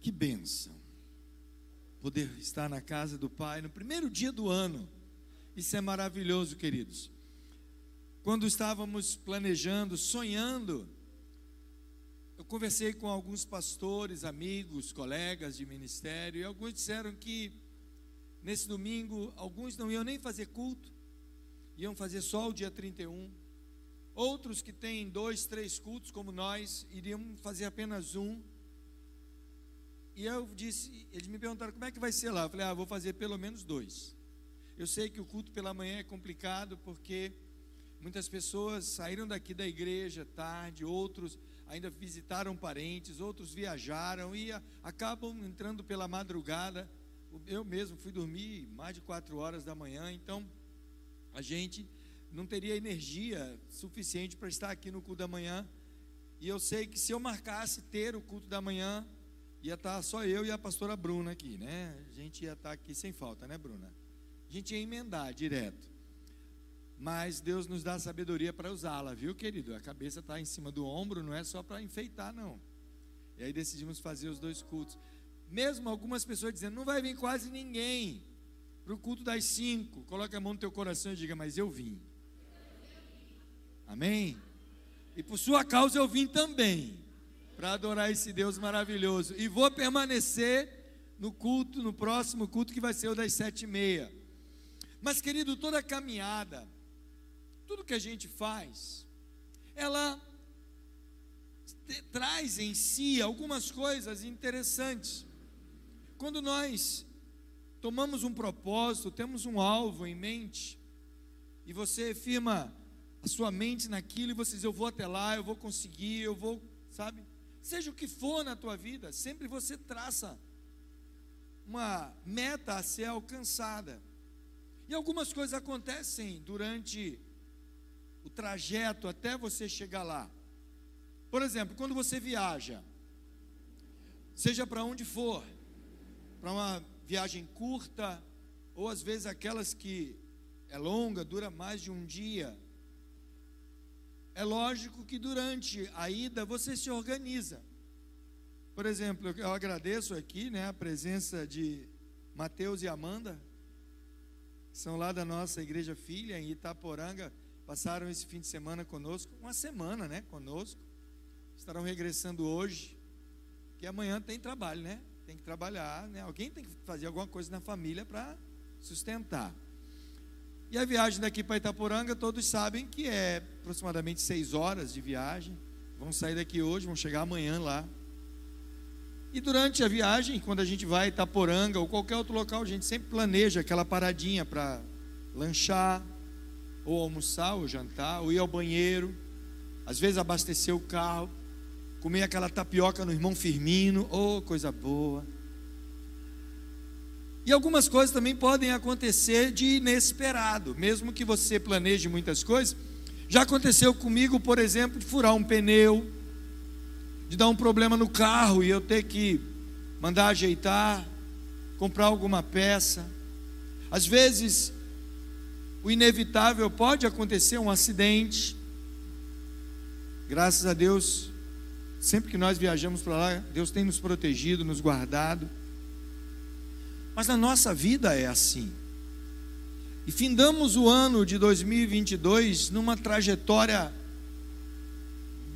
Que bênção. Poder estar na casa do Pai no primeiro dia do ano. Isso é maravilhoso, queridos. Quando estávamos planejando, sonhando, eu conversei com alguns pastores, amigos, colegas de ministério, e alguns disseram que nesse domingo alguns não iam nem fazer culto, iam fazer só o dia 31. Outros que têm dois, três cultos, como nós, iriam fazer apenas um. E eu disse, eles me perguntaram como é que vai ser lá. Eu falei, ah, vou fazer pelo menos dois. Eu sei que o culto pela manhã é complicado porque muitas pessoas saíram daqui da igreja tarde, outros ainda visitaram parentes, outros viajaram e acabam entrando pela madrugada. Eu mesmo fui dormir mais de quatro horas da manhã, então a gente não teria energia suficiente para estar aqui no culto da manhã. E eu sei que se eu marcasse ter o culto da manhã, ia estar só eu e a pastora Bruna aqui, né? A gente ia estar aqui sem falta, né, Bruna? A gente ia emendar direto. Mas Deus nos dá sabedoria para usá-la, viu, querido? A cabeça está em cima do ombro, não é só para enfeitar, não. E aí decidimos fazer os dois cultos. Mesmo algumas pessoas dizendo, não vai vir quase ninguém para o culto das cinco. Coloque a mão no teu coração e diga, mas eu vim. Amém? E por sua causa eu vim também, para adorar esse Deus maravilhoso. E vou permanecer no culto, no próximo culto, que vai ser o das sete e meia. Mas, querido, toda caminhada, tudo que a gente faz, ela traz em si algumas coisas interessantes. Quando nós tomamos um propósito, temos um alvo em mente, e você firma a sua mente naquilo e você diz: Eu vou até lá, eu vou conseguir, eu vou, sabe? Seja o que for na tua vida, sempre você traça uma meta a ser alcançada. E algumas coisas acontecem durante o trajeto até você chegar lá. Por exemplo, quando você viaja, seja para onde for, para uma viagem curta, ou às vezes aquelas que é longa, dura mais de um dia, é lógico que durante a ida você se organiza. Por exemplo, eu agradeço aqui né, a presença de Mateus e Amanda, que são lá da nossa igreja filha em Itaporanga, passaram esse fim de semana conosco, uma semana né, conosco, estarão regressando hoje, que amanhã tem trabalho, né? Tem que trabalhar, né? Alguém tem que fazer alguma coisa na família para sustentar. E a viagem daqui para Itaporanga, todos sabem que é aproximadamente seis horas de viagem. Vão sair daqui hoje, vão chegar amanhã lá. E durante a viagem, quando a gente vai a Itaporanga ou qualquer outro local, a gente sempre planeja aquela paradinha para lanchar, ou almoçar, ou jantar, ou ir ao banheiro, às vezes abastecer o carro, comer aquela tapioca no irmão Firmino, oh, coisa boa. E algumas coisas também podem acontecer de inesperado, mesmo que você planeje muitas coisas. Já aconteceu comigo, por exemplo, de furar um pneu, de dar um problema no carro e eu ter que mandar ajeitar, comprar alguma peça. Às vezes, o inevitável pode acontecer um acidente. Graças a Deus, sempre que nós viajamos para lá, Deus tem nos protegido, nos guardado. Mas na nossa vida é assim. E findamos o ano de 2022 numa trajetória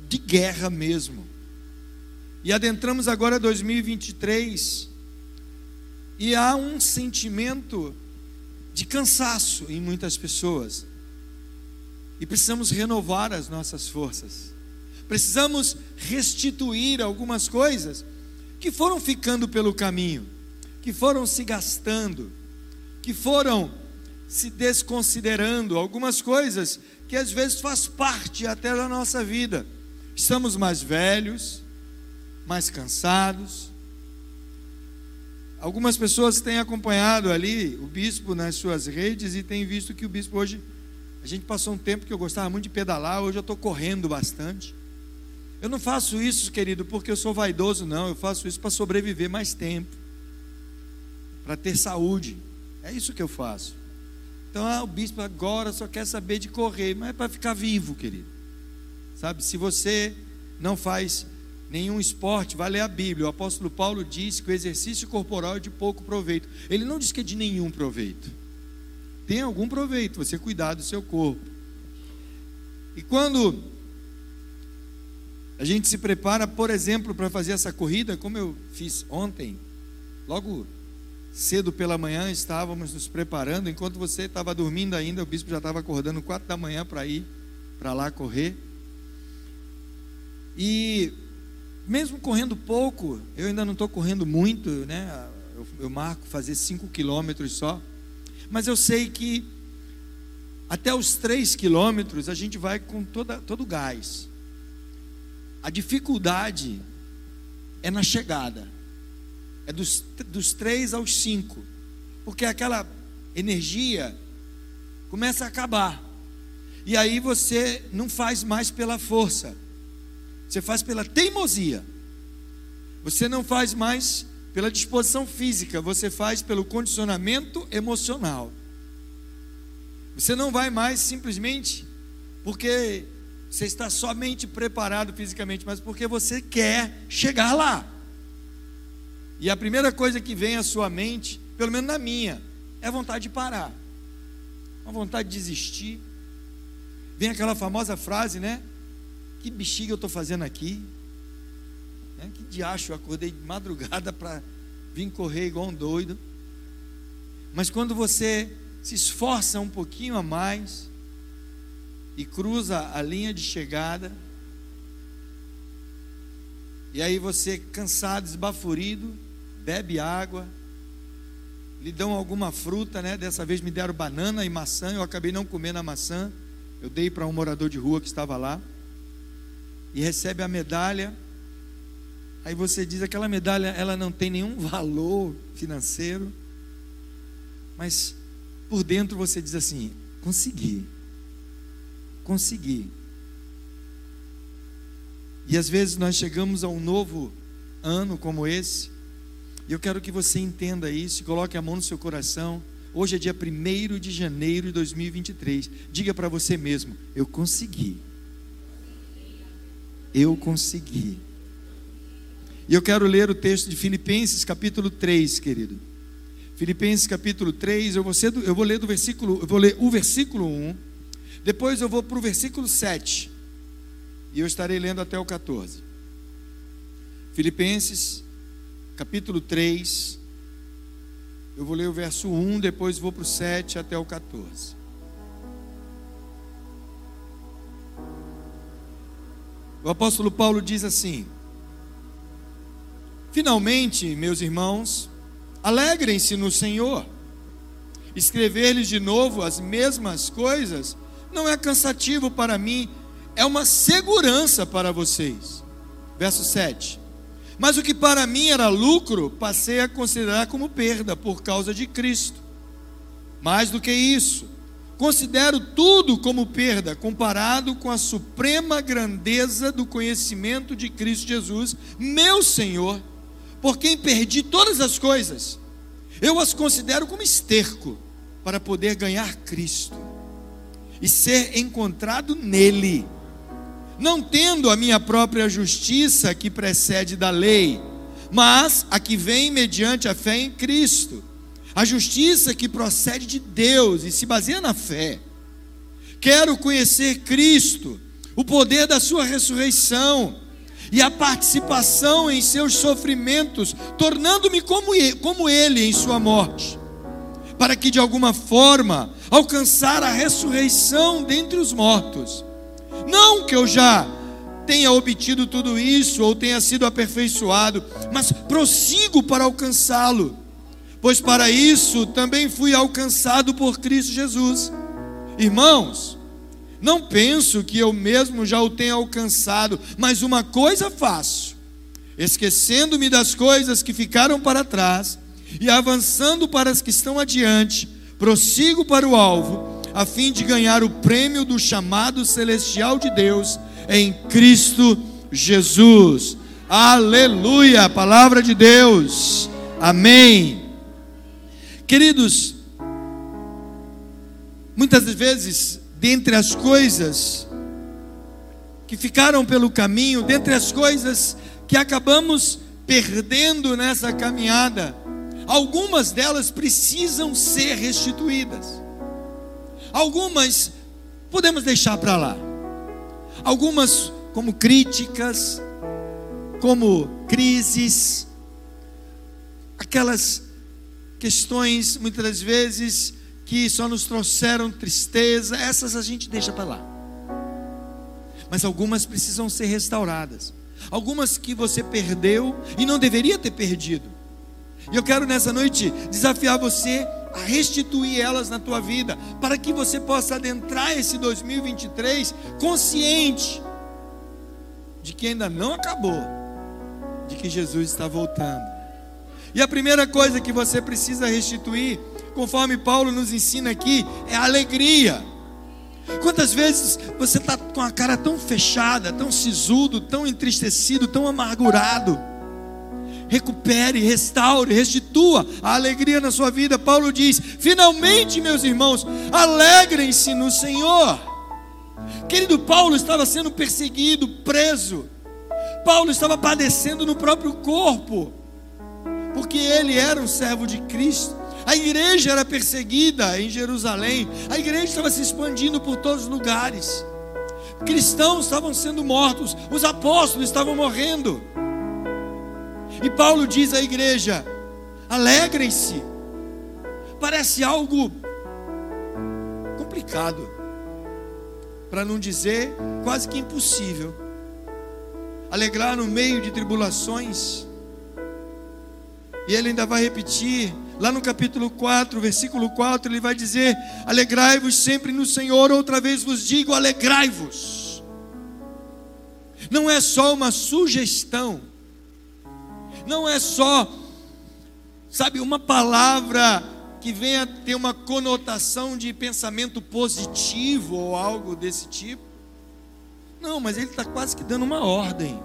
de guerra mesmo. E adentramos agora 2023 e há um sentimento de cansaço em muitas pessoas. E precisamos renovar as nossas forças. Precisamos restituir algumas coisas que foram ficando pelo caminho que foram se gastando, que foram se desconsiderando, algumas coisas que às vezes faz parte até da nossa vida. Estamos mais velhos, mais cansados. Algumas pessoas têm acompanhado ali o bispo nas suas redes e têm visto que o bispo hoje, a gente passou um tempo que eu gostava muito de pedalar, hoje eu estou correndo bastante. Eu não faço isso, querido, porque eu sou vaidoso, não. Eu faço isso para sobreviver mais tempo para ter saúde. É isso que eu faço. Então, ah, o bispo agora só quer saber de correr, mas é para ficar vivo, querido. Sabe, se você não faz nenhum esporte, vai ler a Bíblia. O apóstolo Paulo diz que o exercício corporal é de pouco proveito. Ele não diz que é de nenhum proveito. Tem algum proveito você cuidar do seu corpo. E quando a gente se prepara, por exemplo, para fazer essa corrida, como eu fiz ontem, logo cedo pela manhã estávamos nos preparando, enquanto você estava dormindo ainda, o bispo já estava acordando quatro da manhã para ir para lá correr. E mesmo correndo pouco, eu ainda não estou correndo muito, né? Eu, eu marco fazer cinco quilômetros só, mas eu sei que até os três quilômetros a gente vai com toda, todo o gás. A dificuldade é na chegada é dos, dos três aos cinco, porque aquela energia começa a acabar, e aí você não faz mais pela força, você faz pela teimosia, você não faz mais pela disposição física, você faz pelo condicionamento emocional. Você não vai mais simplesmente porque você está somente preparado fisicamente, mas porque você quer chegar lá. E a primeira coisa que vem à sua mente, pelo menos na minha, é a vontade de parar, a vontade de desistir. Vem aquela famosa frase, né? Que bexiga eu estou fazendo aqui? Né? Que diacho, eu acordei de madrugada para vir correr igual um doido. Mas quando você se esforça um pouquinho a mais e cruza a linha de chegada, e aí você cansado, esbaforido, bebe água, lhe dão alguma fruta, né? Dessa vez me deram banana e maçã, eu acabei não comendo a maçã. Eu dei para um morador de rua que estava lá. E recebe a medalha. Aí você diz aquela medalha, ela não tem nenhum valor financeiro. Mas por dentro você diz assim: consegui. Consegui. E às vezes nós chegamos a um novo ano como esse, e eu quero que você entenda isso, coloque a mão no seu coração. Hoje é dia 1 de janeiro de 2023. Diga para você mesmo: eu consegui. Eu consegui. E eu quero ler o texto de Filipenses, capítulo 3, querido. Filipenses capítulo 3, eu vou, do, eu vou ler do versículo, eu vou ler o versículo 1, depois eu vou para o versículo 7, e eu estarei lendo até o 14. Filipenses capítulo 3. Eu vou ler o verso 1, depois vou para o 7 até o 14. O apóstolo Paulo diz assim: Finalmente, meus irmãos, alegrem-se no Senhor. Escrever-lhes de novo as mesmas coisas não é cansativo para mim, é uma segurança para vocês. Verso 7. Mas o que para mim era lucro, passei a considerar como perda por causa de Cristo. Mais do que isso, considero tudo como perda comparado com a suprema grandeza do conhecimento de Cristo Jesus, meu Senhor, por quem perdi todas as coisas. Eu as considero como esterco para poder ganhar Cristo e ser encontrado nele não tendo a minha própria justiça que precede da lei, mas a que vem mediante a fé em Cristo, a justiça que procede de Deus e se baseia na fé. Quero conhecer Cristo, o poder da Sua ressurreição e a participação em seus sofrimentos, tornando-me como, Ele em Sua morte, para que de alguma forma alcançar a ressurreição dentre os mortos. Não que eu já tenha obtido tudo isso ou tenha sido aperfeiçoado, mas prossigo para alcançá-lo, pois para isso também fui alcançado por Cristo Jesus. Irmãos, não penso que eu mesmo já o tenha alcançado, mas uma coisa faço, esquecendo-me das coisas que ficaram para trás e avançando para as que estão adiante, prossigo para o alvo a fim de ganhar o prêmio do chamado celestial de Deus em Cristo Jesus. Aleluia, palavra de Deus. Amém. Queridos, muitas vezes, dentre as coisas que ficaram pelo caminho, dentre as coisas que acabamos perdendo nessa caminhada, algumas delas precisam ser restituídas. Algumas podemos deixar para lá. Algumas como críticas, como crises, aquelas questões muitas das vezes que só nos trouxeram tristeza, essas a gente deixa para lá. Mas algumas precisam ser restauradas. Algumas que você perdeu e não deveria ter perdido. E eu quero nessa noite desafiar você a restituir elas na tua vida, para que você possa adentrar esse 2023 consciente de que ainda não acabou, de que Jesus está voltando. E a primeira coisa que você precisa restituir, conforme Paulo nos ensina aqui, é a alegria. Quantas vezes você está com a cara tão fechada, tão sisudo, tão entristecido, tão amargurado? Recupere, restaure, restitua a alegria na sua vida. Paulo diz: finalmente, meus irmãos, alegrem-se no Senhor. Querido Paulo estava sendo perseguido, preso. Paulo estava padecendo no próprio corpo, porque ele era um servo de Cristo. A igreja era perseguida em Jerusalém, a igreja estava se expandindo por todos os lugares. Cristãos estavam sendo mortos, os apóstolos estavam morrendo. E Paulo diz à igreja: alegrem-se. Parece algo complicado, para não dizer quase que impossível. Alegrar no meio de tribulações. E ele ainda vai repetir, lá no capítulo 4, versículo 4, ele vai dizer: Alegrai-vos sempre no Senhor, outra vez vos digo, alegrai-vos. Não é só uma sugestão, não é só, sabe, uma palavra que venha ter uma conotação de pensamento positivo ou algo desse tipo. Não, mas ele está quase que dando uma ordem.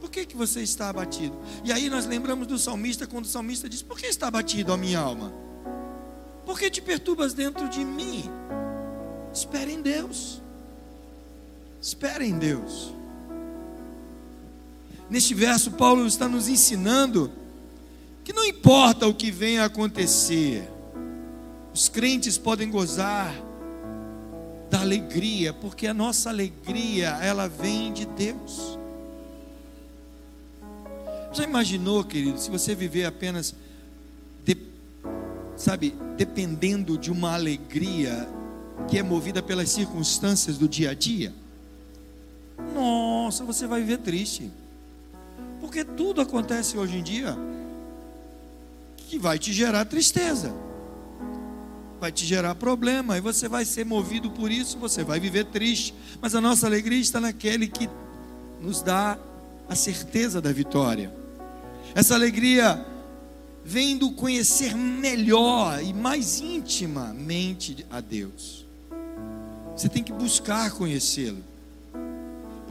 Por que, que você está abatido? E aí nós lembramos do salmista, quando o salmista diz: Por que está abatido a minha alma? Por que te perturbas dentro de mim? Espere em Deus. Espere em Deus. Neste verso, Paulo está nos ensinando que não importa o que venha a acontecer, os crentes podem gozar da alegria, porque a nossa alegria, ela vem de Deus. Já imaginou, querido, se você viver apenas, de, sabe, dependendo de uma alegria que é movida pelas circunstâncias do dia a dia? Nossa, você vai viver triste. Porque tudo acontece hoje em dia que vai te gerar tristeza, vai te gerar problema, e você vai ser movido por isso, você vai viver triste. Mas a nossa alegria está naquele que nos dá a certeza da vitória. Essa alegria vem do conhecer melhor e mais intimamente a Deus. Você tem que buscar conhecê-lo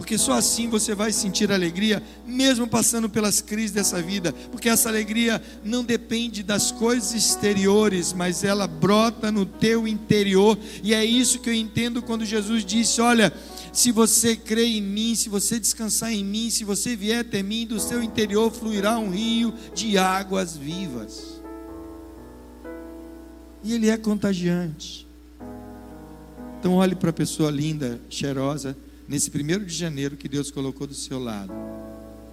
porque só assim você vai sentir alegria, mesmo passando pelas crises dessa vida, porque essa alegria não depende das coisas exteriores, mas ela brota no teu interior, e é isso que eu entendo quando Jesus disse: Olha, se você crê em mim, se você descansar em mim, se você vier até mim, do seu interior fluirá um rio de águas vivas. E ele é contagiante. Então olhe para a pessoa linda, cheirosa, nesse primeiro de janeiro que Deus colocou do seu lado.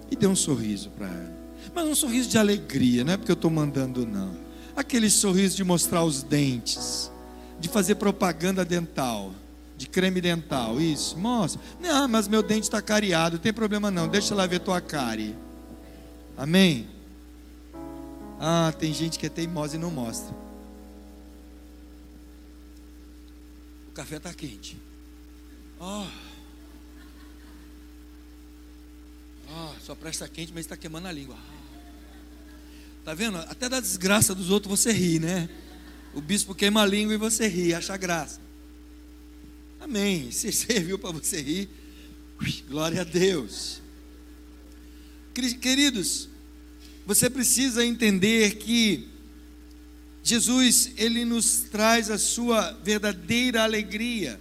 E dê um sorriso para ela. Mas um sorriso de alegria, não é porque eu estou mandando, não. Aquele sorriso de mostrar os dentes, de fazer propaganda dental, de creme dental, isso, mostra. Não, mas meu dente está cariado, não tem problema não, deixa lá ver tua cárie. Amém? Ah, tem gente que é teimosa e não mostra. O café está quente. Oh. Ah, sua presta quente, mas está queimando a língua. Tá vendo? Até da desgraça dos outros você ri, né? O bispo queima a língua e você ri, acha graça. Amém. Se serviu para você rir, glória a Deus. Queridos, você precisa entender que Jesus, ele nos traz a sua verdadeira alegria.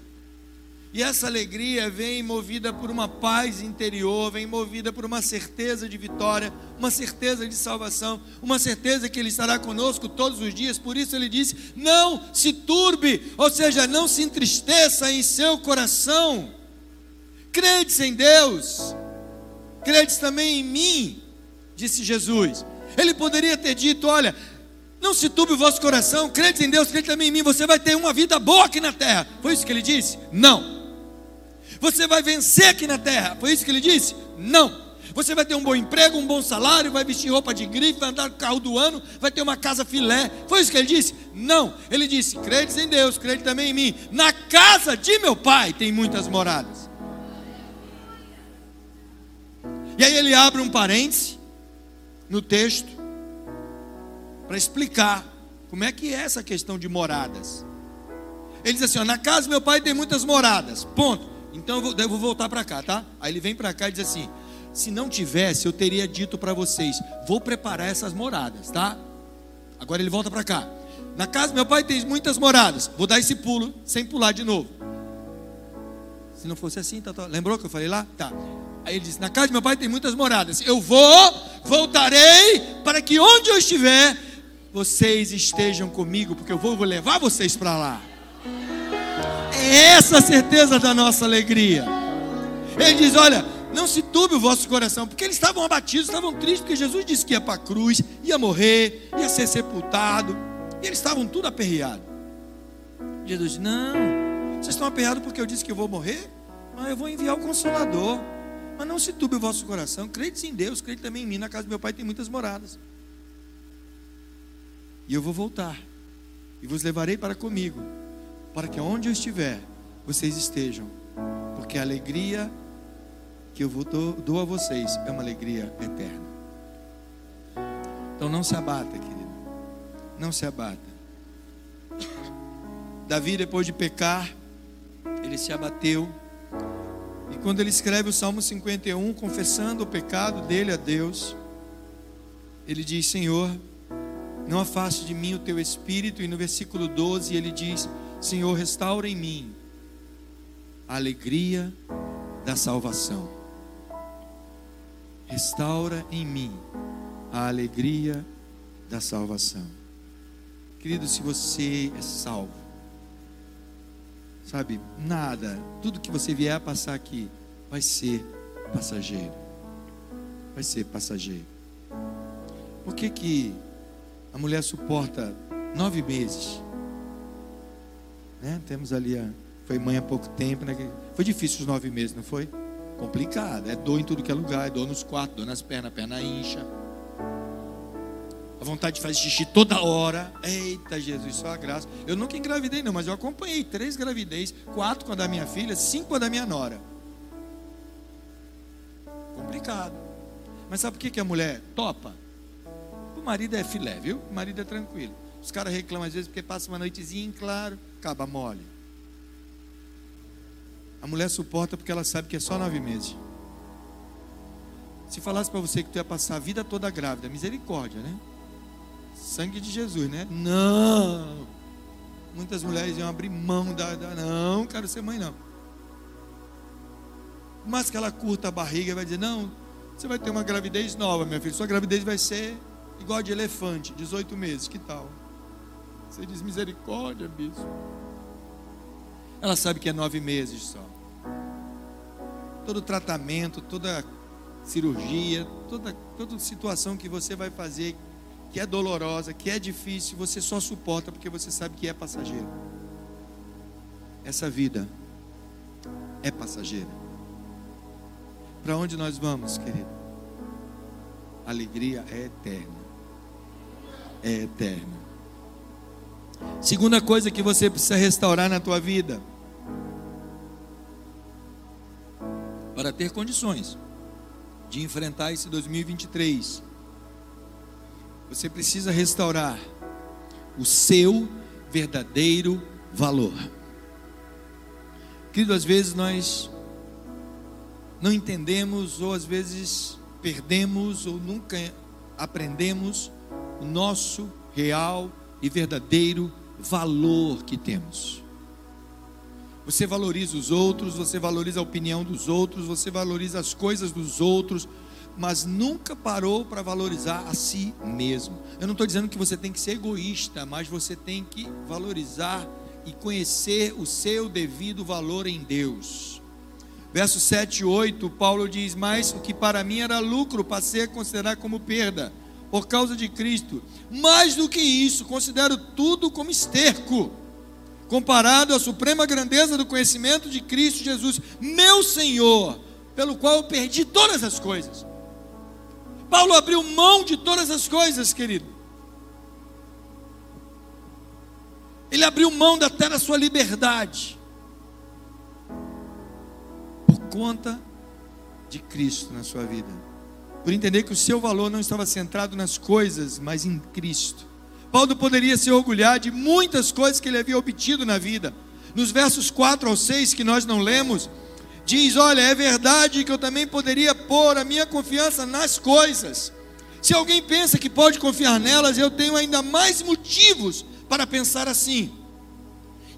E essa alegria vem movida por uma paz interior, vem movida por uma certeza de vitória, uma certeza de salvação, uma certeza que Ele estará conosco todos os dias. Por isso Ele disse: não se turbe, ou seja, não se entristeça em seu coração. Credes em Deus, credes também em mim, disse Jesus. Ele poderia ter dito: olha, não se turbe o vosso coração, crede em Deus, crede também em mim, você vai ter uma vida boa aqui na terra. Foi isso que ele disse? Não. Você vai vencer aqui na terra. Foi isso que ele disse? Não. Você vai ter um bom emprego, um bom salário, vai vestir roupa de grife, vai andar no carro do ano, vai ter uma casa filé. Foi isso que ele disse? Não. Ele disse: crede em Deus, crede também em mim. Na casa de meu pai tem muitas moradas. E aí ele abre um parêntese no texto para explicar como é que é essa questão de moradas. Ele diz assim: ó, na casa do meu pai tem muitas moradas. Ponto. Então eu vou, eu vou voltar para cá, tá? Aí ele vem para cá e diz assim: se não tivesse, eu teria dito para vocês, vou preparar essas moradas, tá? Agora ele volta para cá. Na casa do meu pai tem muitas moradas. Vou dar esse pulo sem pular de novo. Se não fosse assim, tá, tá. lembrou que eu falei lá? Tá. Aí ele diz: Na casa do meu pai tem muitas moradas. Eu vou, voltarei, para que onde eu estiver, vocês estejam comigo, porque eu vou, vou levar vocês para lá. É essa a certeza da nossa alegria. Ele diz: Olha, não se turbe o vosso coração, porque eles estavam abatidos, estavam tristes, porque Jesus disse que ia para a cruz, ia morrer, ia ser sepultado, e eles estavam tudo aperreados. Jesus disse: Não, vocês estão aperreados porque eu disse que eu vou morrer? Mas eu vou enviar o Consolador. Mas não se turbe o vosso coração, crede em Deus, crede também em mim. Na casa do meu pai tem muitas moradas. E eu vou voltar, e vos levarei para comigo para que onde eu estiver, vocês estejam, porque a alegria que eu dou, dou a vocês é uma alegria eterna. Então não se abata, querido, não se abata. Davi, depois de pecar, ele se abateu. E quando ele escreve o Salmo 51, confessando o pecado dele a Deus, ele diz: Senhor, não afaste de mim o teu espírito. E no versículo 12 ele diz: Senhor, restaura em mim a alegria da salvação. Restaura em mim a alegria da salvação. Querido, se você é salvo, sabe, nada, tudo que você vier a passar aqui vai ser passageiro. Vai ser passageiro. Por que, que a mulher suporta nove meses? Né? Temos ali a. Foi mãe há pouco tempo, né? Foi difícil os nove meses, não foi? Complicado. É dor em tudo que é lugar, é dor nos quartos, dor nas pernas, a perna incha. A vontade de fazer xixi toda hora. Eita Jesus, só a graça. Eu nunca engravidei, não, mas eu acompanhei três gravidez, quatro com a da minha filha, cinco com a da minha nora. Complicado. Mas sabe por que a mulher topa? O marido é filé, viu? O marido é tranquilo. Os caras reclamam às vezes porque passa uma noitezinha em claro caba mole. A mulher suporta porque ela sabe que é só nove meses. Se falasse para você que tu ia passar a vida toda grávida, misericórdia, né? Sangue de Jesus, né? Não. Muitas mulheres iam abrir mão da, da não, quero ser mãe não. Mas que ela curta a barriga e vai dizer: "Não, você vai ter uma gravidez nova, minha filha. Sua gravidez vai ser igual de elefante, 18 meses, que tal?" Você diz misericórdia, bispo. Ela sabe que é nove meses só. Todo tratamento, toda cirurgia, toda, toda situação que você vai fazer, que é dolorosa, que é difícil, você só suporta porque você sabe que é passageiro. Essa vida é passageira. Para onde nós vamos, querido? A alegria é eterna. É eterna. Segunda coisa que você precisa restaurar na tua vida. Para ter condições de enfrentar esse 2023, você precisa restaurar o seu verdadeiro valor. Querido, às vezes nós não entendemos, ou às vezes perdemos, ou nunca aprendemos o nosso real e verdadeiro valor que temos. Você valoriza os outros, você valoriza a opinião dos outros, você valoriza as coisas dos outros, mas nunca parou para valorizar a si mesmo. Eu não estou dizendo que você tem que ser egoísta, mas você tem que valorizar e conhecer o seu devido valor em Deus. Versos 7 e 8, Paulo diz: Mas o que para mim era lucro, passei a considerar como perda, por causa de Cristo. Mais do que isso, considero tudo como esterco comparado à suprema grandeza do conhecimento de Cristo Jesus, meu Senhor, pelo qual eu perdi todas as coisas. Paulo abriu mão de todas as coisas, querido. Ele abriu mão até da sua liberdade, por conta de Cristo na sua vida, por entender que o seu valor não estava centrado nas coisas, mas em Cristo. Paulo poderia se orgulhar de muitas coisas que ele havia obtido na vida. Nos versos 4 ao 6, que nós não lemos, diz: Olha, é verdade que eu também poderia pôr a minha confiança nas coisas. Se alguém pensa que pode confiar nelas, eu tenho ainda mais motivos para pensar assim.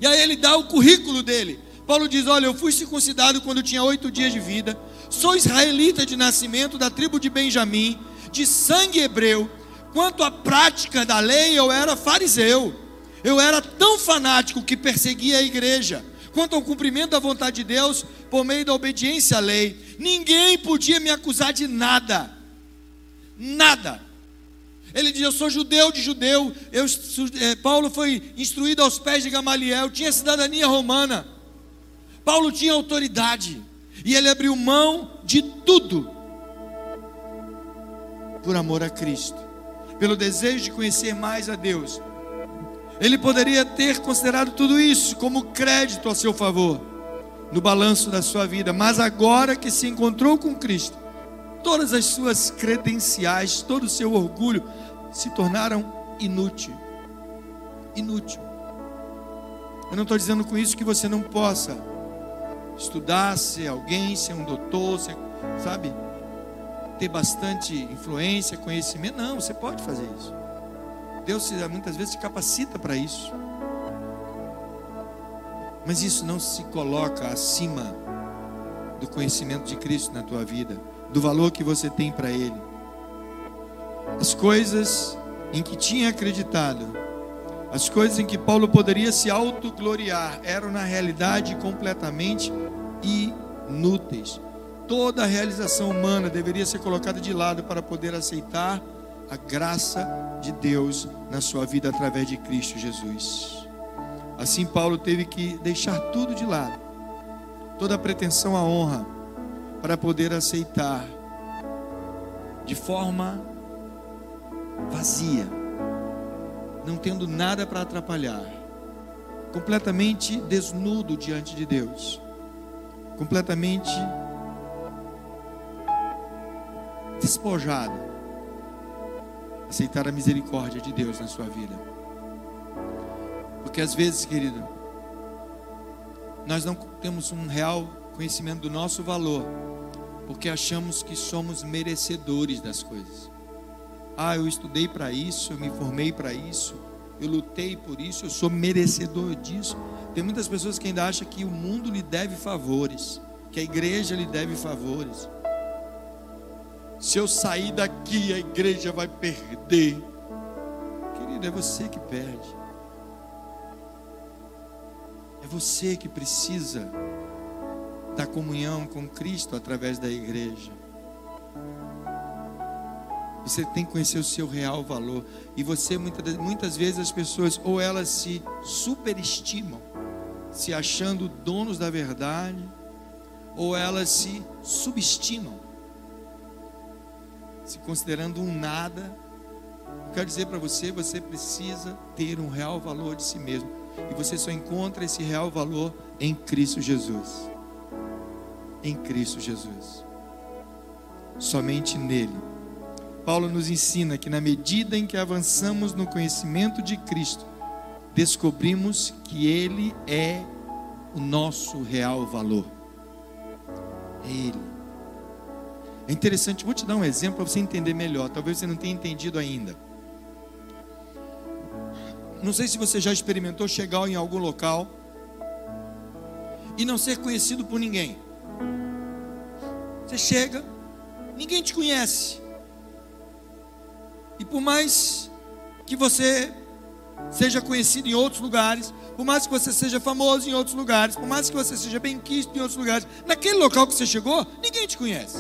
E aí ele dá o currículo dele. Paulo diz: Olha, eu fui circuncidado quando tinha oito dias de vida, sou israelita de nascimento, da tribo de Benjamim, de sangue hebreu Quanto à prática da lei, eu era fariseu. Eu era tão fanático que perseguia a igreja. Quanto ao cumprimento da vontade de Deus, por meio da obediência à lei, ninguém podia me acusar de nada. Nada. Ele diz: Eu sou judeu de judeu. Eu, é, Paulo foi instruído aos pés de Gamaliel, tinha cidadania romana. Paulo tinha autoridade. E ele abriu mão de tudo por amor a Cristo pelo desejo de conhecer mais a Deus. Ele poderia ter considerado tudo isso como crédito a seu favor no balanço da sua vida, mas agora que se encontrou com Cristo, todas as suas credenciais, todo o seu orgulho se tornaram inútil. Inútil. Eu não estou dizendo com isso que você não possa estudar, ser alguém, ser um doutor, ser, sabe? ter bastante influência, conhecimento. Não, você pode fazer isso. Deus muitas vezes se capacita para isso. Mas isso não se coloca acima do conhecimento de Cristo na tua vida, do valor que você tem para Ele. As coisas em que tinha acreditado, as coisas em que Paulo poderia se autogloriar, eram na realidade completamente inúteis toda a realização humana deveria ser colocada de lado para poder aceitar a graça de Deus na sua vida através de Cristo Jesus. Assim, Paulo teve que deixar tudo de lado, toda a pretensão à honra, para poder aceitar de forma vazia, não tendo nada para atrapalhar, completamente desnudo diante de Deus, completamente despojado, aceitar a misericórdia de Deus na sua vida. Porque às vezes, querido, nós não temos um real conhecimento do nosso valor, porque achamos que somos merecedores das coisas. Ah, eu estudei para isso, eu me formei para isso, eu lutei por isso, eu sou merecedor disso. Tem muitas pessoas que ainda acham que o mundo lhe deve favores, que a igreja lhe deve favores. Se eu sair daqui, a igreja vai perder. Querido, é você que perde. É você que precisa da comunhão com Cristo através da igreja. Você tem que conhecer o seu real valor. E você, muitas, muitas vezes, as pessoas, ou elas se superestimam, se achando donos da verdade, ou elas se subestimam se considerando um nada. Eu quero dizer para você, você precisa ter um real valor de si mesmo. E você só encontra esse real valor em Cristo Jesus. Em Cristo Jesus. Somente nele. Paulo nos ensina que na medida em que avançamos no conhecimento de Cristo, descobrimos que ele é o nosso real valor. É ele. É interessante, vou te dar um exemplo para você entender melhor. Talvez você não tenha entendido ainda. Não sei se você já experimentou chegar em algum local e não ser conhecido por ninguém. Você chega, ninguém te conhece. E por mais que você seja conhecido em outros lugares, por mais que você seja famoso em outros lugares, por mais que você seja bem quisto em outros lugares, naquele local que você chegou, ninguém te conhece.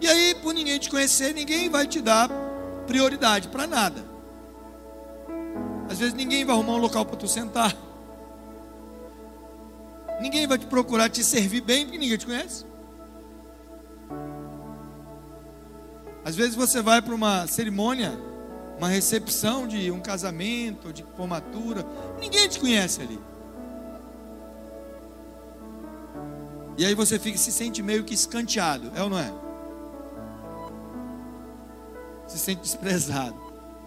E aí, por ninguém te conhecer, ninguém vai te dar prioridade para nada. Às vezes ninguém vai arrumar um local para tu sentar. Ninguém vai te procurar te servir bem porque ninguém te conhece. Às vezes você vai para uma cerimônia, uma recepção de um casamento, de formatura, ninguém te conhece ali. E aí você fica, se sente meio que escanteado, é ou não é? Se sente desprezado.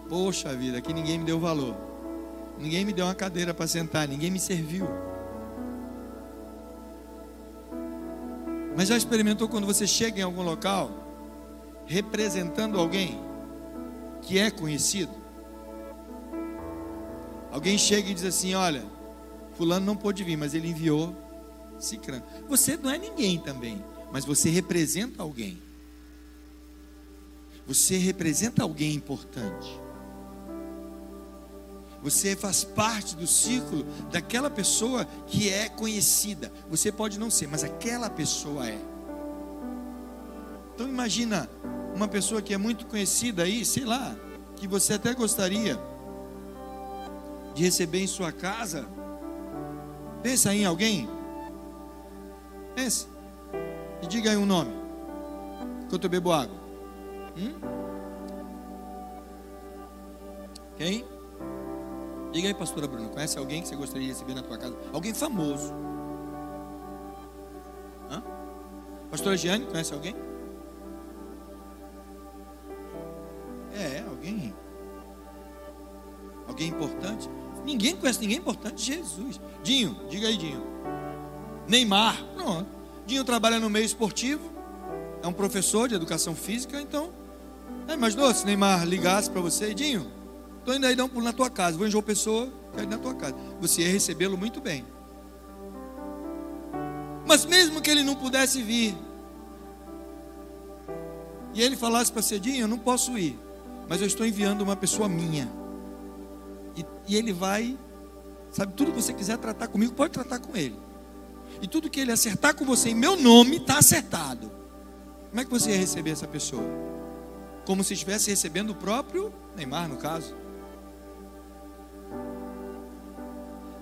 Poxa vida, aqui ninguém me deu valor. Ninguém me deu uma cadeira para sentar, ninguém me serviu. Mas já experimentou quando você chega em algum local representando alguém que é conhecido? Alguém chega e diz assim: Olha, Fulano não pôde vir, mas ele enviou Cicrano. Você não é ninguém também, mas você representa alguém. Você representa alguém importante. Você faz parte do círculo daquela pessoa que é conhecida. Você pode não ser, mas aquela pessoa é. Então imagina uma pessoa que é muito conhecida aí, sei lá, que você até gostaria de receber em sua casa. Pensa em alguém. Pensa. E diga aí um nome. Enquanto eu bebo água. Hum? Quem? Diga aí, pastora Bruna, conhece alguém que você gostaria de receber na tua casa? Alguém famoso. Hã? Pastora Giane, conhece alguém? Alguém importante? Ninguém conhece ninguém importante. Jesus. Dinho, diga aí, Dinho. Neymar, pronto. Dinho trabalha no meio esportivo, é um professor de educação física, então. É, imaginou se Neymar ligasse para você, Dinho, Estou indo aí dar um pulo na tua casa. Vou em João Pessoa, quero ir na tua casa. Você ia recebê-lo muito bem. Mas mesmo que ele não pudesse vir, e ele falasse para Cedinho, eu não posso ir, mas eu estou enviando uma pessoa minha. E, e ele vai, sabe, tudo que você quiser tratar comigo, pode tratar com ele. E tudo que ele acertar com você em meu nome, está acertado. Como é que você ia receber essa pessoa? Como se estivesse recebendo o próprio Neymar, no caso.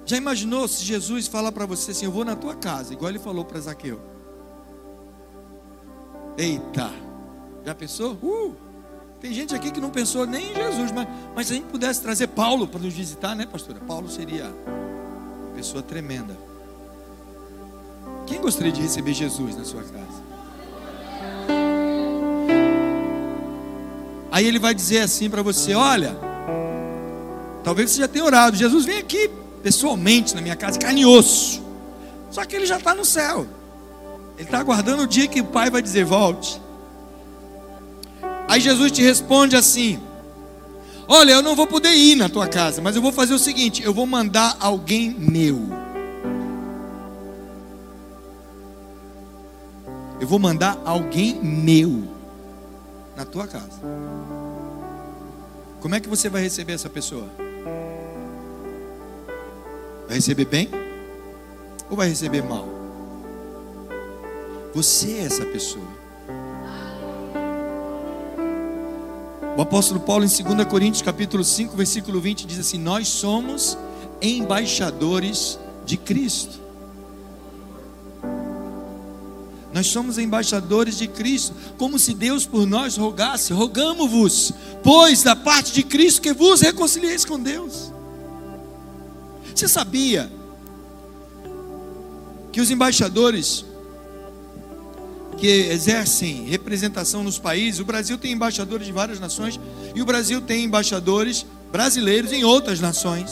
Já imaginou se Jesus falar para você assim: Eu vou na tua casa, igual ele falou para Zaqueu? Eita, já pensou? Uh, tem gente aqui que não pensou nem em Jesus, mas, mas se a gente pudesse trazer Paulo para nos visitar, né, pastora? Paulo seria uma pessoa tremenda. Quem gostaria de receber Jesus na sua casa? Aí ele vai dizer assim para você: Olha, talvez você já tenha orado, Jesus vem aqui pessoalmente na minha casa, carne e osso. Só que ele já está no céu. Ele está aguardando o dia que o Pai vai dizer: volte. Aí Jesus te responde assim: Olha, eu não vou poder ir na tua casa, mas eu vou fazer o seguinte: eu vou mandar alguém meu. Eu vou mandar alguém meu na tua casa. Como é que você vai receber essa pessoa? Vai receber bem ou vai receber mal? Você é essa pessoa. O apóstolo Paulo em 2 Coríntios capítulo 5, versículo 20 diz assim: "Nós somos embaixadores de Cristo". Nós somos embaixadores de Cristo, como se Deus por nós rogasse, rogamo-vos, pois da parte de Cristo que vos reconcilieis com Deus. Você sabia que os embaixadores que exercem representação nos países, o Brasil tem embaixadores de várias nações e o Brasil tem embaixadores brasileiros em outras nações.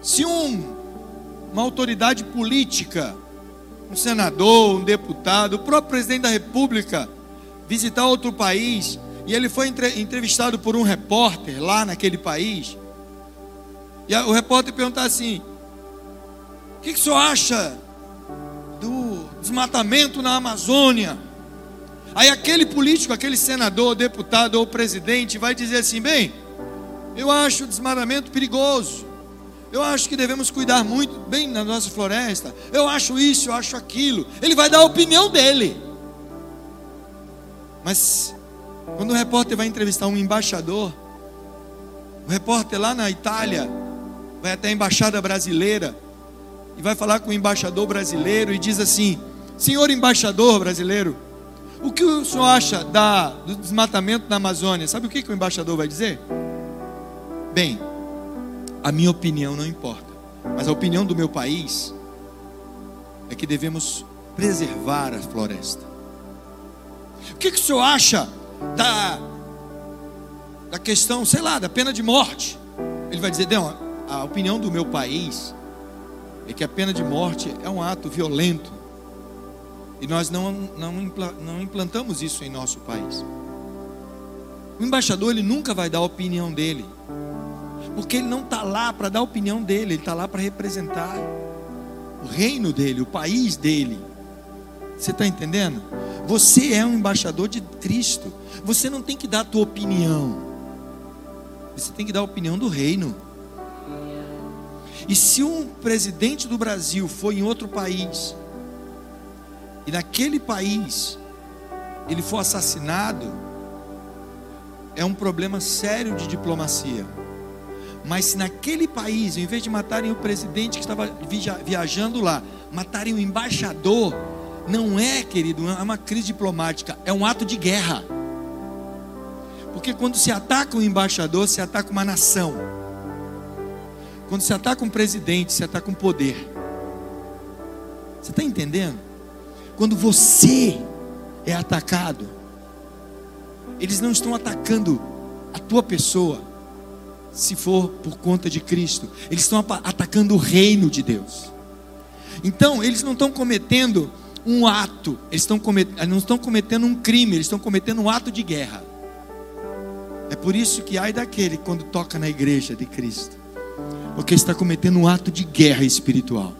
Se um, uma autoridade política, um senador, um deputado, o próprio presidente da República visitar outro país e ele foi entrevistado por um repórter lá naquele país. E o repórter perguntar assim: o que, que o senhor acha desmatamento na Amazônia? Aí aquele político, aquele senador, deputado ou presidente vai dizer assim: bem, eu acho o desmatamento perigoso. Eu acho que devemos cuidar muito bem da nossa floresta. Eu acho isso, eu acho aquilo. Ele vai dar a opinião dele. Mas quando o repórter vai entrevistar um embaixador, o repórter lá na Itália vai até a embaixada brasileira e vai falar com o embaixador brasileiro e diz assim: Senhor embaixador brasileiro, o que o senhor acha da, do desmatamento na Amazônia? Sabe o que, que o embaixador vai dizer? Bem, a minha opinião não importa, mas a opinião do meu país é que devemos preservar a floresta. O que, que o senhor acha da, da questão, sei lá, da pena de morte? Ele vai dizer: não, a opinião do meu país é que a pena de morte é um ato violento. E nós não, não, não implantamos isso em nosso país. O embaixador ele nunca vai dar a opinião dele, porque ele não está lá para dar a opinião dele, ele está lá para representar o reino dele, o país dele. Você está entendendo? Você é um embaixador de Cristo. Você não tem que dar a tua opinião. Você tem que dar a opinião do reino. E se um presidente do Brasil for em outro país, e naquele país ele for assassinado, é um problema sério de diplomacia. Mas se naquele país, em vez de matarem o presidente que estava viajando lá, matarem o embaixador, não é, querido, é uma crise diplomática, é um ato de guerra. Porque quando se ataca um embaixador, se ataca uma nação. Quando se ataca um presidente, se ataca um poder. Você está entendendo? Quando você é atacado, eles não estão atacando a tua pessoa, se for por conta de Cristo, eles estão atacando o reino de Deus. Então, eles não estão cometendo um ato, eles estão não estão cometendo um crime, eles estão cometendo um ato de guerra. É por isso que ai daquele quando toca na igreja de Cristo, porque está cometendo um ato de guerra espiritual.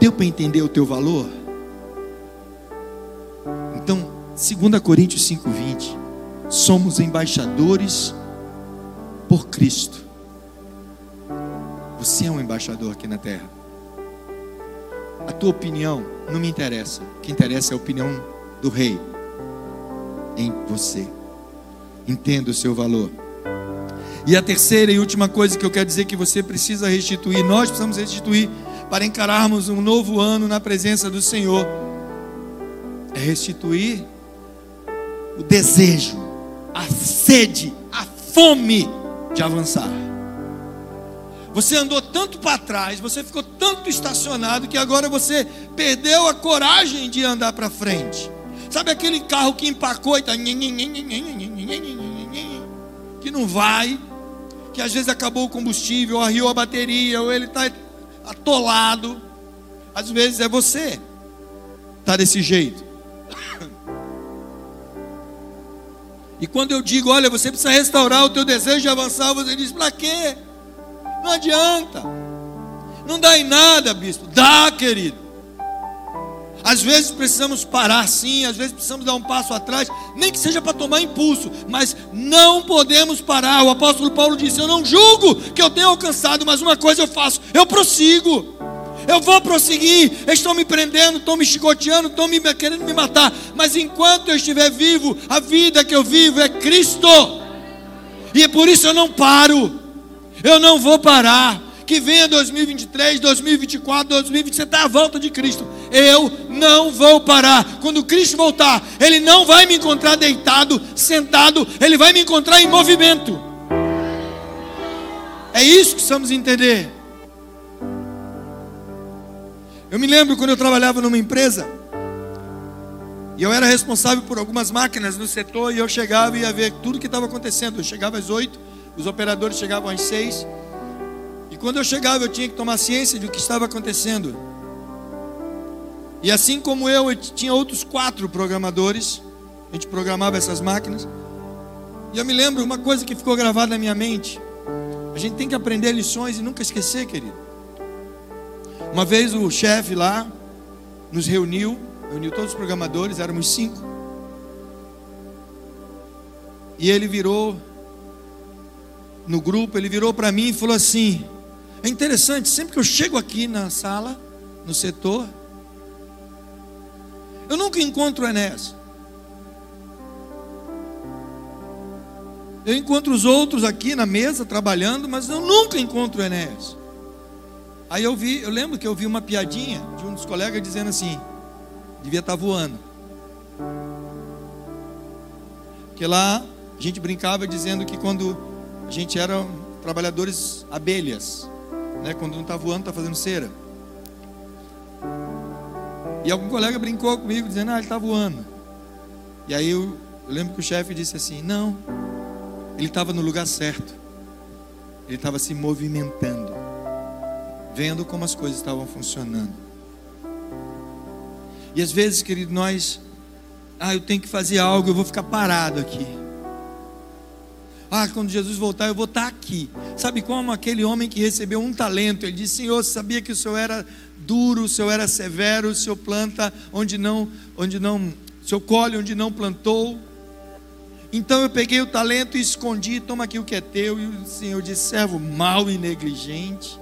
Deu para entender o teu valor? Então, 2 Coríntios 5:20, somos embaixadores por Cristo. Você é um embaixador aqui na terra. A tua opinião não me interessa. O que interessa é a opinião do rei em você. Entenda o seu valor. E a terceira e última coisa que eu quero dizer que você precisa restituir, nós precisamos restituir para encararmos um novo ano na presença do Senhor, é restituir o desejo, a sede, a fome de avançar. Você andou tanto para trás, você ficou tanto estacionado que agora você perdeu a coragem de andar para frente. Sabe aquele carro que empacou e está que não vai, que às vezes acabou o combustível, ou arriou a bateria, ou ele está atolado. Às vezes é você, está desse jeito. E quando eu digo, olha, você precisa restaurar o teu desejo de avançar, você diz, para quê? Não adianta. Não dá em nada, bispo. Dá, querido. Às vezes precisamos parar sim, às vezes precisamos dar um passo atrás, nem que seja para tomar impulso, mas não podemos parar. O apóstolo Paulo disse: Eu não julgo que eu tenha alcançado, mas uma coisa eu faço, eu prossigo. Eu vou prosseguir. Eles estão me prendendo, estão me chicoteando, estão me, querendo me matar. Mas enquanto eu estiver vivo, a vida que eu vivo é Cristo. E é por isso eu não paro. Eu não vou parar. Que venha 2023, 2024, 2020, você está à volta de Cristo. Eu não vou parar. Quando Cristo voltar, Ele não vai me encontrar deitado, sentado, Ele vai me encontrar em movimento. É isso que precisamos entender. Eu me lembro quando eu trabalhava numa empresa, e eu era responsável por algumas máquinas no setor, e eu chegava e ia ver tudo que estava acontecendo. Eu chegava às oito os operadores chegavam às seis. E quando eu chegava, eu tinha que tomar ciência de o que estava acontecendo. E assim como eu, eu tinha outros quatro programadores. A gente programava essas máquinas. E eu me lembro uma coisa que ficou gravada na minha mente. A gente tem que aprender lições e nunca esquecer, querido. Uma vez o chefe lá nos reuniu, reuniu todos os programadores, éramos cinco. E ele virou no grupo, ele virou para mim e falou assim: É interessante, sempre que eu chego aqui na sala, no setor, eu nunca encontro o Enéas. Eu encontro os outros aqui na mesa trabalhando, mas eu nunca encontro o Enéas. Aí eu vi, eu lembro que eu vi uma piadinha de um dos colegas dizendo assim: devia estar tá voando. Porque lá a gente brincava dizendo que quando a gente era trabalhadores abelhas, né? Quando não está voando, está fazendo cera. E algum colega brincou comigo dizendo: Ah, ele está voando. E aí eu, eu lembro que o chefe disse assim: Não, ele estava no lugar certo. Ele estava se movimentando, vendo como as coisas estavam funcionando. E às vezes, querido, nós, ah, eu tenho que fazer algo, eu vou ficar parado aqui. Ah, quando Jesus voltar, eu vou estar aqui. Sabe como aquele homem que recebeu um talento? Ele disse: Senhor, sabia que o Senhor era duro, o Senhor era severo, o Senhor planta onde não, onde não, o Senhor colhe onde não plantou. Então eu peguei o talento e escondi, toma aqui o que é teu. E o Senhor disse: servo mau e negligente.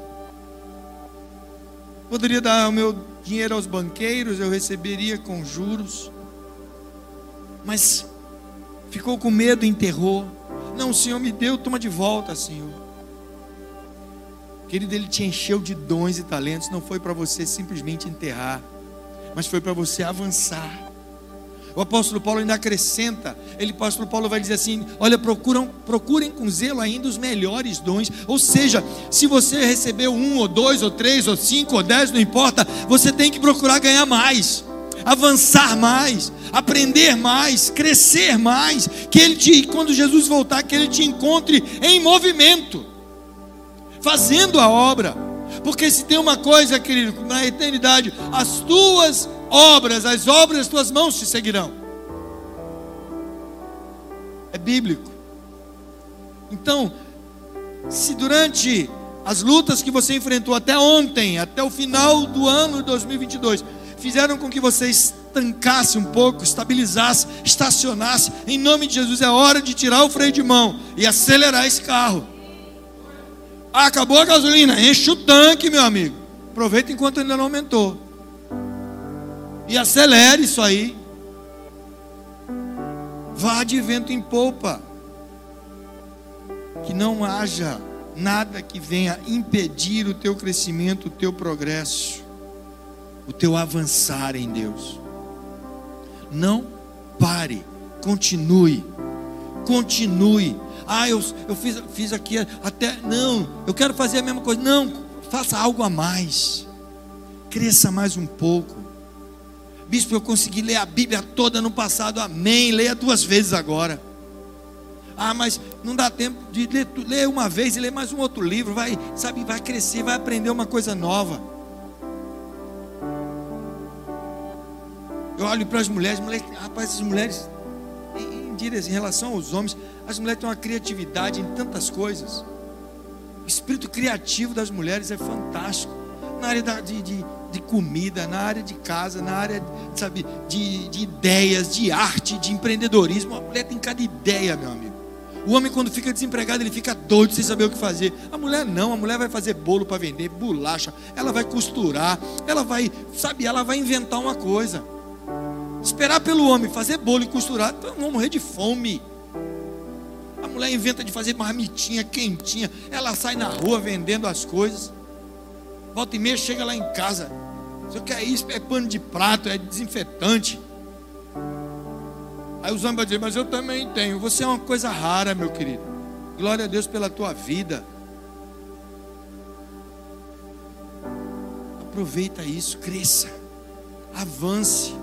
Poderia dar o meu dinheiro aos banqueiros, eu receberia com juros. Mas ficou com medo e enterrou. Não, o Senhor me deu, toma de volta, Senhor. Querido, Ele te encheu de dons e talentos, não foi para você simplesmente enterrar, mas foi para você avançar. O apóstolo Paulo ainda acrescenta, ele, o apóstolo Paulo vai dizer assim: olha, procuram, procurem com zelo ainda os melhores dons. Ou seja, se você recebeu um, ou dois, ou três, ou cinco, ou dez, não importa, você tem que procurar ganhar mais avançar mais, aprender mais, crescer mais, que ele te, quando Jesus voltar, que ele te encontre em movimento, fazendo a obra. Porque se tem uma coisa, querido, na eternidade, as tuas obras, as obras das tuas mãos te seguirão. É bíblico. Então, se durante as lutas que você enfrentou até ontem, até o final do ano de 2022, fizeram com que você estancasse um pouco, estabilizasse, estacionasse. Em nome de Jesus, é hora de tirar o freio de mão e acelerar esse carro. Ah, acabou a gasolina, enche o tanque, meu amigo. Aproveita enquanto ainda não aumentou. E acelere isso aí. Vá de vento em polpa. Que não haja nada que venha impedir o teu crescimento, o teu progresso o teu avançar em Deus. Não pare, continue, continue. Ah, eu, eu fiz, fiz aqui até. Não, eu quero fazer a mesma coisa. Não, faça algo a mais. Cresça mais um pouco. Bispo, eu consegui ler a Bíblia toda no passado, amém. Leia duas vezes agora. Ah, mas não dá tempo de ler, ler uma vez e ler mais um outro livro. Vai, sabe, vai crescer, vai aprender uma coisa nova. Eu olho para as mulheres, mulheres rapaz, as mulheres, em relação aos homens, as mulheres têm uma criatividade em tantas coisas. O espírito criativo das mulheres é fantástico. Na área da, de, de, de, comida, na área de casa, na área, sabe, de, de ideias, de arte, de empreendedorismo. A mulher tem cada ideia, meu amigo. O homem, quando fica desempregado, ele fica doido sem saber o que fazer. A mulher não, a mulher vai fazer bolo para vender, bolacha, ela vai costurar, ela vai, sabe, ela vai inventar uma coisa. Esperar pelo homem fazer bolo e costurar, então vamos morrer de fome. A mulher inventa de fazer marmitinha quentinha. Ela sai na rua vendendo as coisas. Volta e meia chega lá em casa. Se quer isso, é pano de prato, é desinfetante. Aí os homens vão dizer, mas eu também tenho. Você é uma coisa rara, meu querido. Glória a Deus pela tua vida. Aproveita isso, cresça, avance.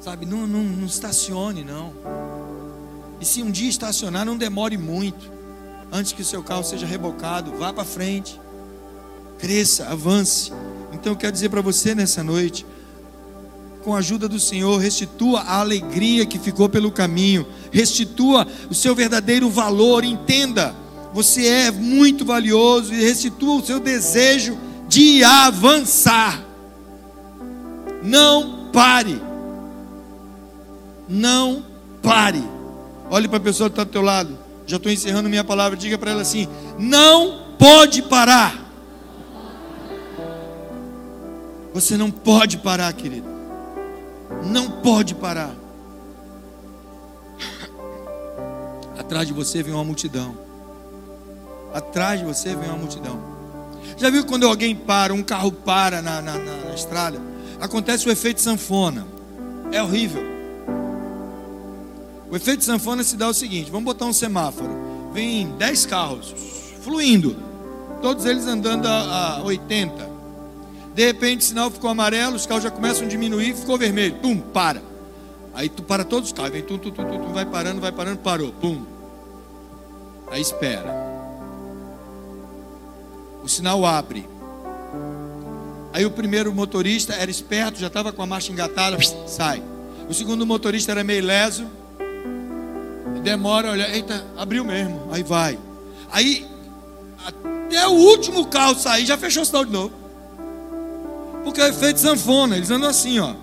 Sabe, não, não, não estacione, não. E se um dia estacionar, não demore muito. Antes que o seu carro seja rebocado, vá para frente. Cresça, avance. Então eu quero dizer para você nessa noite, com a ajuda do Senhor, restitua a alegria que ficou pelo caminho, restitua o seu verdadeiro valor, entenda Você é muito valioso e restitua o seu desejo de avançar. Não pare. Não pare. Olhe para a pessoa que está do teu lado. Já estou encerrando minha palavra. Diga para ela assim: não pode parar. Você não pode parar, querido. Não pode parar. Atrás de você vem uma multidão. Atrás de você vem uma multidão. Já viu quando alguém para, um carro para na, na, na, na estrada? Acontece o efeito sanfona. É horrível. O efeito sanfona se dá o seguinte: vamos botar um semáforo. Vem 10 carros fluindo, todos eles andando a, a 80. De repente o sinal ficou amarelo, os carros já começam a diminuir, ficou vermelho. Pum, para. Aí tu para todos os carros, vem tu, tu, tu, vai parando, vai parando, parou. Pum. Aí espera. O sinal abre. Aí o primeiro motorista era esperto, já estava com a marcha engatada, sai. O segundo motorista era meio leso, demora, olha, eita, abriu mesmo, aí vai. Aí, até o último carro sair, já fechou o sinal de novo. Porque é efeito sanfona, eles andam assim, ó.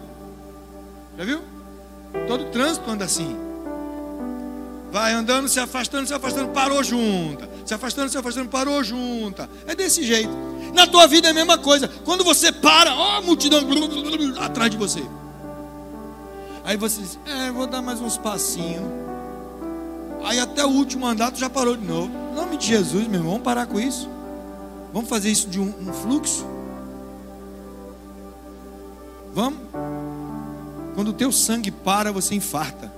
Já viu? Todo trânsito anda assim. Vai andando, se afastando, se afastando, parou junta. Se afastando, se afastando, parou junta. É desse jeito. Na tua vida é a mesma coisa. Quando você para, ó, a multidão atrás de você. Aí você diz, é, vou dar mais uns passinhos. Aí até o último andar tu já parou de novo. Em nome de Jesus, meu irmão, vamos parar com isso. Vamos fazer isso de um, um fluxo. Vamos? Quando o teu sangue para, você infarta.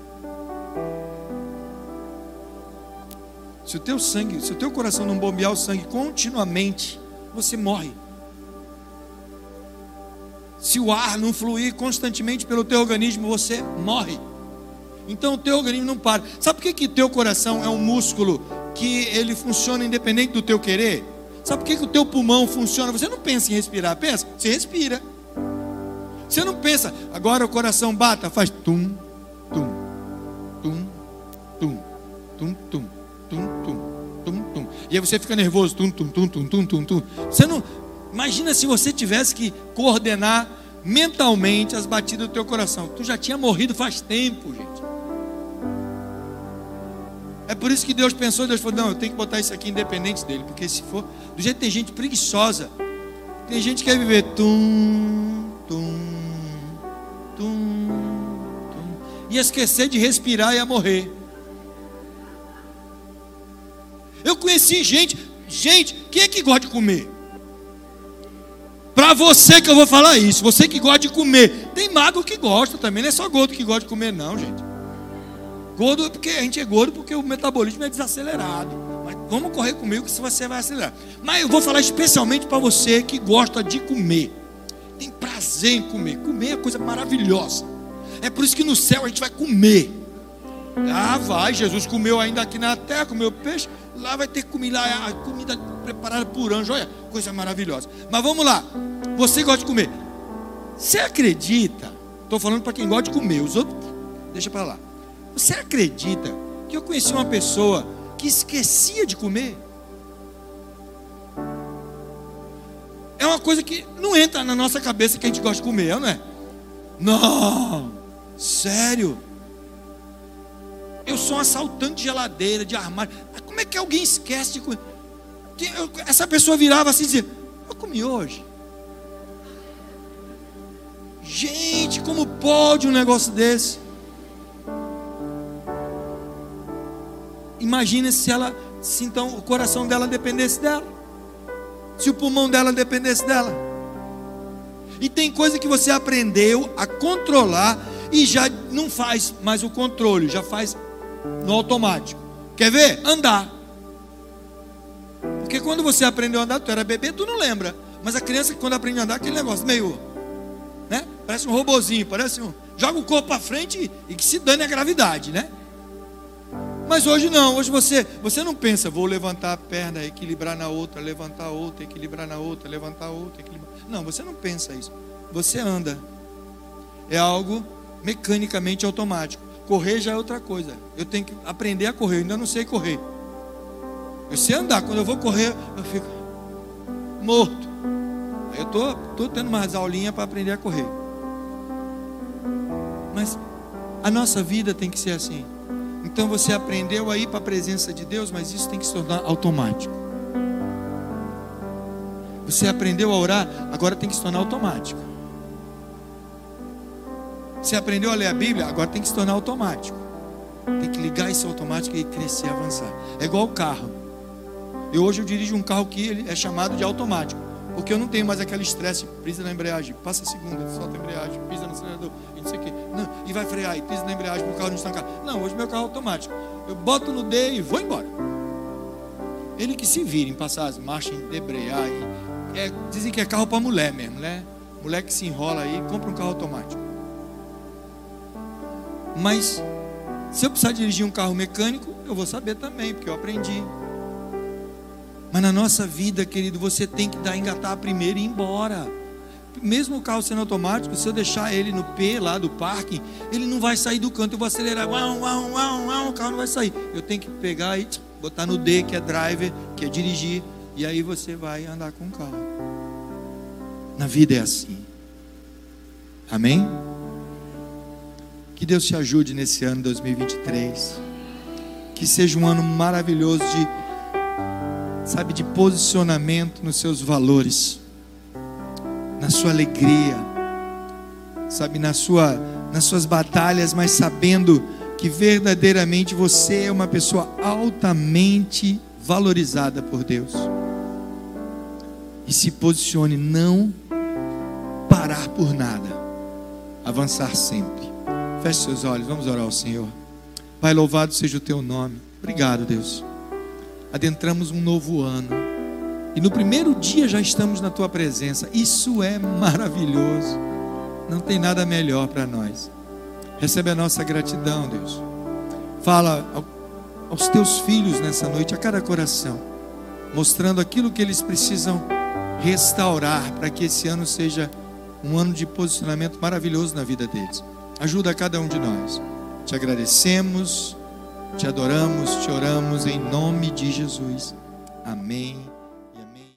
Se o teu sangue, se o teu coração não bombear o sangue continuamente, você morre. Se o ar não fluir constantemente pelo teu organismo, você morre. Então o teu organismo não para. Sabe por que que teu coração é um músculo que ele funciona independente do teu querer? Sabe por que que o teu pulmão funciona? Você não pensa em respirar, pensa, você respira. Você não pensa, agora o coração bata, faz tum, tum, tum, tum, tum, tum, tum, tum, tum, tum. E aí você fica nervoso, tum, tum, tum, tum, tum, tum, tum. Você não. Imagina se você tivesse que coordenar mentalmente as batidas do teu coração. Tu já tinha morrido faz tempo, gente. É por isso que Deus pensou, Deus falou, não, eu tenho que botar isso aqui independente dele, porque se for, do jeito que tem gente preguiçosa, tem gente que quer viver tum, tum, tum, tum, e esquecer de respirar e ia morrer. Eu conheci gente, gente, quem é que gosta de comer? Para você que eu vou falar isso, você que gosta de comer, tem mago que gosta também, não é só gordo que gosta de comer, não, gente. Gordo é porque a gente é gordo porque o metabolismo é desacelerado. Mas vamos correr comigo que você vai acelerar. Mas eu vou falar especialmente para você que gosta de comer tem prazer em comer. Comer é coisa maravilhosa. É por isso que no céu a gente vai comer. Ah, vai, Jesus comeu ainda aqui na terra, comeu peixe, lá vai ter comida, a comida preparada por anjo, olha, coisa maravilhosa. Mas vamos lá, você gosta de comer. Você acredita? Estou falando para quem gosta de comer, os outros, deixa para lá. Você acredita que eu conheci uma pessoa que esquecia de comer? é uma coisa que não entra na nossa cabeça que a gente gosta de comer, não é? Não, sério. Eu sou um assaltante de geladeira, de armário. Mas como é que alguém esquece de comer? Essa pessoa virava assim e dizia: Eu comi hoje. Gente, como pode um negócio desse? Imagina se ela, se então o coração dela dependesse dela se o pulmão dela dependesse dela. E tem coisa que você aprendeu a controlar e já não faz mais o controle, já faz no automático. Quer ver? Andar. Porque quando você aprendeu a andar, tu era bebê, tu não lembra. Mas a criança quando aprende a andar, aquele negócio meio, né? Parece um robozinho, parece um, joga o corpo para frente e que se dane a gravidade, né? Mas hoje não, hoje você, você não pensa, vou levantar a perna, equilibrar na outra, levantar a outra, equilibrar na outra, levantar a outra, equilibrar. Não, você não pensa isso. Você anda. É algo mecanicamente automático. Correr já é outra coisa. Eu tenho que aprender a correr, eu ainda não sei correr. Eu sei andar, quando eu vou correr, eu fico morto. Aí eu tô, tô tendo umas aulinhas para aprender a correr. Mas a nossa vida tem que ser assim. Então você aprendeu a ir para a presença de Deus, mas isso tem que se tornar automático. Você aprendeu a orar, agora tem que se tornar automático. Você aprendeu a ler a Bíblia, agora tem que se tornar automático. Tem que ligar esse automático e crescer, avançar. É igual o carro. Eu hoje eu dirijo um carro que é chamado de automático. Porque eu não tenho mais aquele estresse, pisa na embreagem, passa a segunda, solta a embreagem, pisa no acelerador, e não sei o quê. Não, e vai frear, e pisa na embreagem para o carro não estancar. Não, hoje meu carro é automático. Eu boto no D e vou embora. Ele que se vira em passar as marchas, em debrear. E, é, dizem que é carro para mulher mesmo, né? Mulher que se enrola aí, compra um carro automático. Mas se eu precisar dirigir um carro mecânico, eu vou saber também, porque eu aprendi. Mas na nossa vida, querido, você tem que dar engatar primeiro e ir embora. Mesmo o carro sendo automático, se eu deixar ele no P lá do parque, ele não vai sair do canto. Eu vou acelerar, uau, uau, uau, uau, o carro não vai sair. Eu tenho que pegar e botar no D, que é driver, que é dirigir, e aí você vai andar com o carro. Na vida é assim. Amém? Que Deus te ajude nesse ano 2023. Que seja um ano maravilhoso de, sabe, de posicionamento nos seus valores, na sua alegria, sabe, na sua, nas suas batalhas, mas sabendo que verdadeiramente você é uma pessoa altamente valorizada por Deus. E se posicione, não parar por nada, avançar sempre. Feche seus olhos, vamos orar ao Senhor. Pai, louvado seja o teu nome. Obrigado, Deus. Adentramos um novo ano. E no primeiro dia já estamos na tua presença. Isso é maravilhoso. Não tem nada melhor para nós. Recebe a nossa gratidão, Deus. Fala aos teus filhos nessa noite, a cada coração, mostrando aquilo que eles precisam restaurar para que esse ano seja um ano de posicionamento maravilhoso na vida deles. Ajuda cada um de nós. Te agradecemos, te adoramos, te oramos em nome de Jesus. Amém.